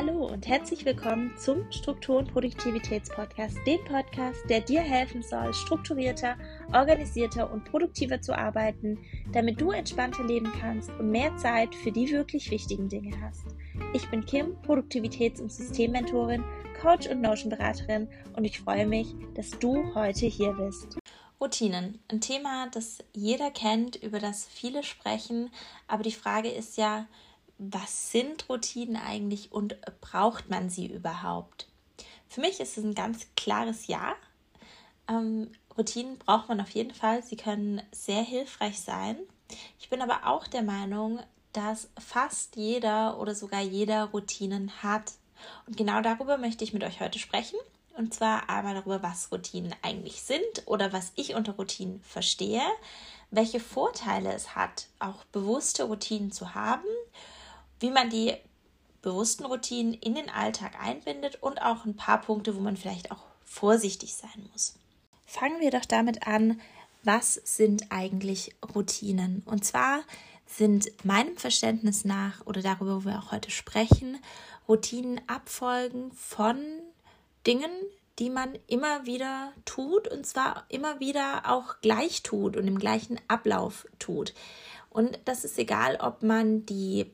Hallo und herzlich willkommen zum Struktur- und Produktivitätspodcast, dem Podcast, der dir helfen soll, strukturierter, organisierter und produktiver zu arbeiten, damit du entspannter leben kannst und mehr Zeit für die wirklich wichtigen Dinge hast. Ich bin Kim, Produktivitäts- und Systemmentorin, Coach und Notion-Beraterin und ich freue mich, dass du heute hier bist. Routinen, ein Thema, das jeder kennt, über das viele sprechen, aber die Frage ist ja, was sind Routinen eigentlich und braucht man sie überhaupt? Für mich ist es ein ganz klares Ja. Ähm, Routinen braucht man auf jeden Fall. Sie können sehr hilfreich sein. Ich bin aber auch der Meinung, dass fast jeder oder sogar jeder Routinen hat. Und genau darüber möchte ich mit euch heute sprechen. Und zwar einmal darüber, was Routinen eigentlich sind oder was ich unter Routinen verstehe, welche Vorteile es hat, auch bewusste Routinen zu haben wie man die bewussten Routinen in den Alltag einbindet und auch ein paar Punkte, wo man vielleicht auch vorsichtig sein muss. Fangen wir doch damit an, was sind eigentlich Routinen? Und zwar sind meinem Verständnis nach oder darüber, wo wir auch heute sprechen, Routinen Abfolgen von Dingen, die man immer wieder tut und zwar immer wieder auch gleich tut und im gleichen Ablauf tut. Und das ist egal, ob man die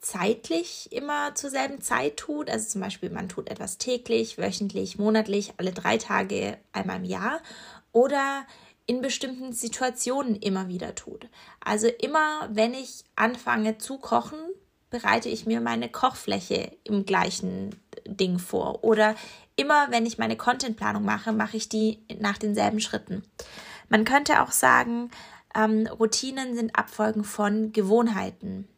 zeitlich immer zur selben Zeit tut. Also zum Beispiel, man tut etwas täglich, wöchentlich, monatlich, alle drei Tage, einmal im Jahr. Oder in bestimmten Situationen immer wieder tut. Also immer, wenn ich anfange zu kochen, bereite ich mir meine Kochfläche im gleichen Ding vor. Oder immer, wenn ich meine Contentplanung mache, mache ich die nach denselben Schritten. Man könnte auch sagen, ähm, Routinen sind Abfolgen von Gewohnheiten.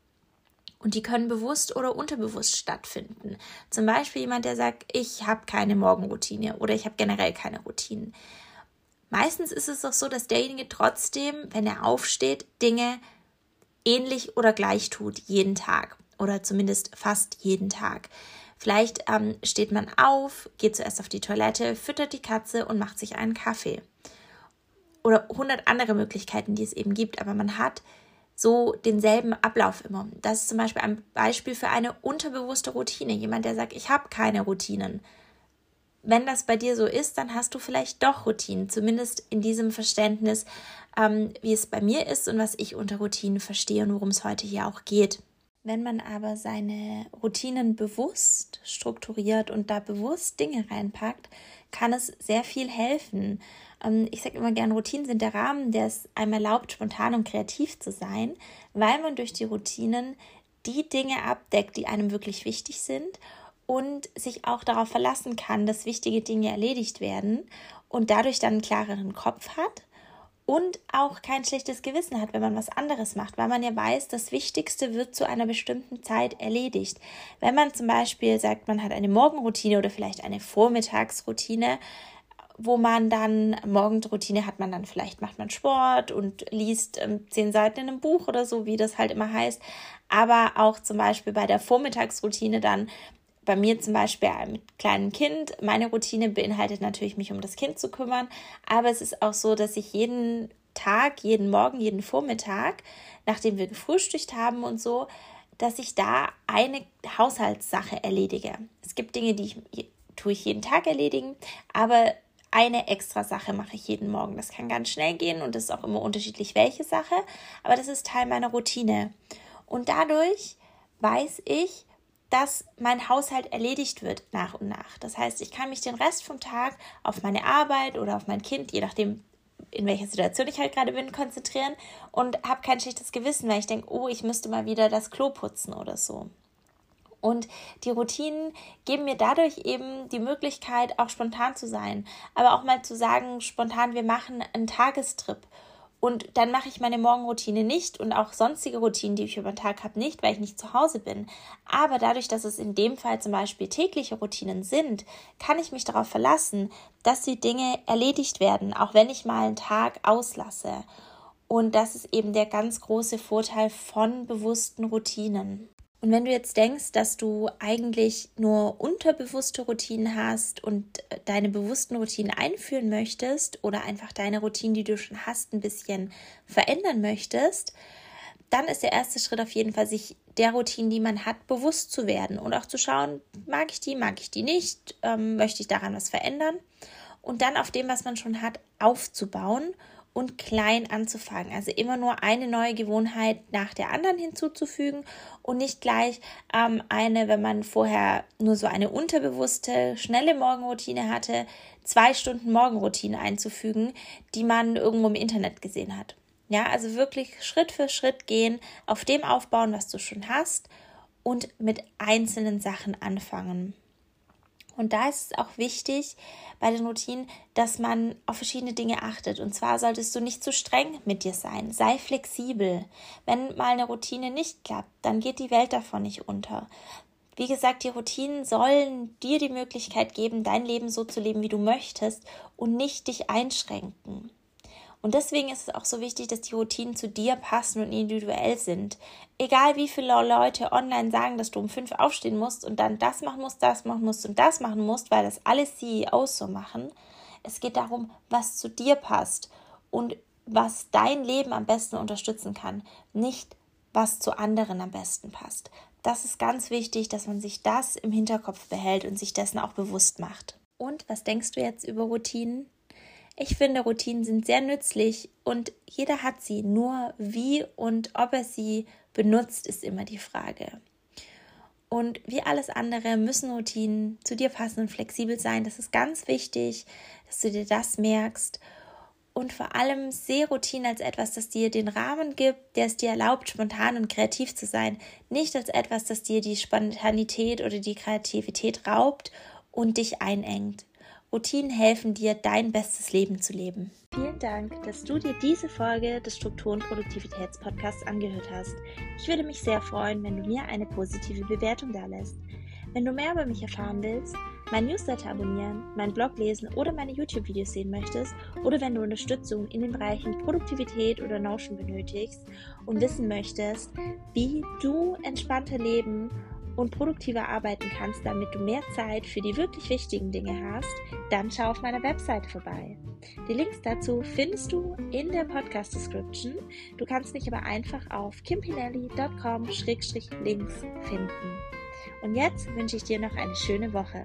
Und die können bewusst oder unterbewusst stattfinden. Zum Beispiel jemand, der sagt, ich habe keine Morgenroutine oder ich habe generell keine Routinen. Meistens ist es doch so, dass derjenige trotzdem, wenn er aufsteht, Dinge ähnlich oder gleich tut, jeden Tag oder zumindest fast jeden Tag. Vielleicht ähm, steht man auf, geht zuerst auf die Toilette, füttert die Katze und macht sich einen Kaffee. Oder hundert andere Möglichkeiten, die es eben gibt, aber man hat so denselben Ablauf immer. Das ist zum Beispiel ein Beispiel für eine unterbewusste Routine. Jemand, der sagt, ich habe keine Routinen. Wenn das bei dir so ist, dann hast du vielleicht doch Routinen, zumindest in diesem Verständnis, ähm, wie es bei mir ist und was ich unter Routinen verstehe und worum es heute hier auch geht. Wenn man aber seine Routinen bewusst strukturiert und da bewusst Dinge reinpackt, kann es sehr viel helfen. Ähm, ich sage immer gern, Routinen sind der Rahmen, der es einem erlaubt, spontan und kreativ zu sein, weil man durch die Routinen die Dinge abdeckt, die einem wirklich wichtig sind und sich auch darauf verlassen kann, dass wichtige Dinge erledigt werden und dadurch dann einen klareren Kopf hat und auch kein schlechtes Gewissen hat, wenn man was anderes macht, weil man ja weiß, das Wichtigste wird zu einer bestimmten Zeit erledigt. Wenn man zum Beispiel sagt, man hat eine Morgenroutine oder vielleicht eine Vormittagsroutine, wo man dann Morgenroutine hat man dann vielleicht macht man Sport und liest ähm, zehn Seiten in einem Buch oder so, wie das halt immer heißt. Aber auch zum Beispiel bei der Vormittagsroutine dann bei mir zum Beispiel mit kleinem Kind, meine Routine beinhaltet natürlich, mich um das Kind zu kümmern, aber es ist auch so, dass ich jeden Tag, jeden Morgen, jeden Vormittag, nachdem wir gefrühstückt haben und so, dass ich da eine Haushaltssache erledige. Es gibt Dinge, die ich tue ich jeden Tag erledigen, aber eine extra Sache mache ich jeden Morgen. Das kann ganz schnell gehen und ist auch immer unterschiedlich, welche Sache, aber das ist Teil meiner Routine. Und dadurch weiß ich, dass mein Haushalt erledigt wird nach und nach. Das heißt, ich kann mich den Rest vom Tag auf meine Arbeit oder auf mein Kind, je nachdem, in welcher Situation ich halt gerade bin, konzentrieren und habe kein schlechtes Gewissen, weil ich denke, oh, ich müsste mal wieder das Klo putzen oder so. Und die Routinen geben mir dadurch eben die Möglichkeit, auch spontan zu sein, aber auch mal zu sagen, spontan, wir machen einen Tagestrip und dann mache ich meine Morgenroutine nicht und auch sonstige Routinen, die ich über den Tag habe, nicht, weil ich nicht zu Hause bin. Aber dadurch, dass es in dem Fall zum Beispiel tägliche Routinen sind, kann ich mich darauf verlassen, dass die Dinge erledigt werden, auch wenn ich mal einen Tag auslasse. Und das ist eben der ganz große Vorteil von bewussten Routinen. Und wenn du jetzt denkst, dass du eigentlich nur unterbewusste Routinen hast und äh, deine bewussten Routinen einführen möchtest oder einfach deine Routinen, die du schon hast, ein bisschen verändern möchtest, dann ist der erste Schritt auf jeden Fall, sich der Routine, die man hat, bewusst zu werden und auch zu schauen, mag ich die, mag ich die nicht, ähm, möchte ich daran was verändern? Und dann auf dem, was man schon hat, aufzubauen und klein anzufangen. Also immer nur eine neue Gewohnheit nach der anderen hinzuzufügen und nicht gleich ähm, eine, wenn man vorher nur so eine unterbewusste, schnelle Morgenroutine hatte, zwei Stunden Morgenroutine einzufügen, die man irgendwo im Internet gesehen hat. Ja, also wirklich Schritt für Schritt gehen, auf dem aufbauen, was du schon hast und mit einzelnen Sachen anfangen. Und da ist es auch wichtig bei den Routinen, dass man auf verschiedene Dinge achtet. Und zwar solltest du nicht zu streng mit dir sein. Sei flexibel. Wenn mal eine Routine nicht klappt, dann geht die Welt davon nicht unter. Wie gesagt, die Routinen sollen dir die Möglichkeit geben, dein Leben so zu leben, wie du möchtest und nicht dich einschränken. Und deswegen ist es auch so wichtig, dass die Routinen zu dir passen und individuell sind. Egal wie viele Leute online sagen, dass du um fünf aufstehen musst und dann das machen musst, das machen musst und das machen musst, weil das alle CEOs so machen. Es geht darum, was zu dir passt und was dein Leben am besten unterstützen kann, nicht was zu anderen am besten passt. Das ist ganz wichtig, dass man sich das im Hinterkopf behält und sich dessen auch bewusst macht. Und was denkst du jetzt über Routinen? Ich finde, Routinen sind sehr nützlich und jeder hat sie. Nur wie und ob er sie benutzt, ist immer die Frage. Und wie alles andere müssen Routinen zu dir passen und flexibel sein. Das ist ganz wichtig, dass du dir das merkst. Und vor allem sehe Routinen als etwas, das dir den Rahmen gibt, der es dir erlaubt, spontan und kreativ zu sein. Nicht als etwas, das dir die Spontanität oder die Kreativität raubt und dich einengt. Routinen helfen dir, dein bestes Leben zu leben. Vielen Dank, dass du dir diese Folge des Struktur- und Produktivitätspodcasts angehört hast. Ich würde mich sehr freuen, wenn du mir eine positive Bewertung dalässt. Wenn du mehr über mich erfahren willst, mein Newsletter abonnieren, meinen Blog lesen oder meine YouTube-Videos sehen möchtest oder wenn du Unterstützung in den Bereichen Produktivität oder Notion benötigst und wissen möchtest, wie du entspannter leben und produktiver arbeiten kannst, damit du mehr Zeit für die wirklich wichtigen Dinge hast, dann schau auf meiner Webseite vorbei. Die Links dazu findest du in der Podcast Description. Du kannst mich aber einfach auf kimpinelli.com-links finden. Und jetzt wünsche ich dir noch eine schöne Woche.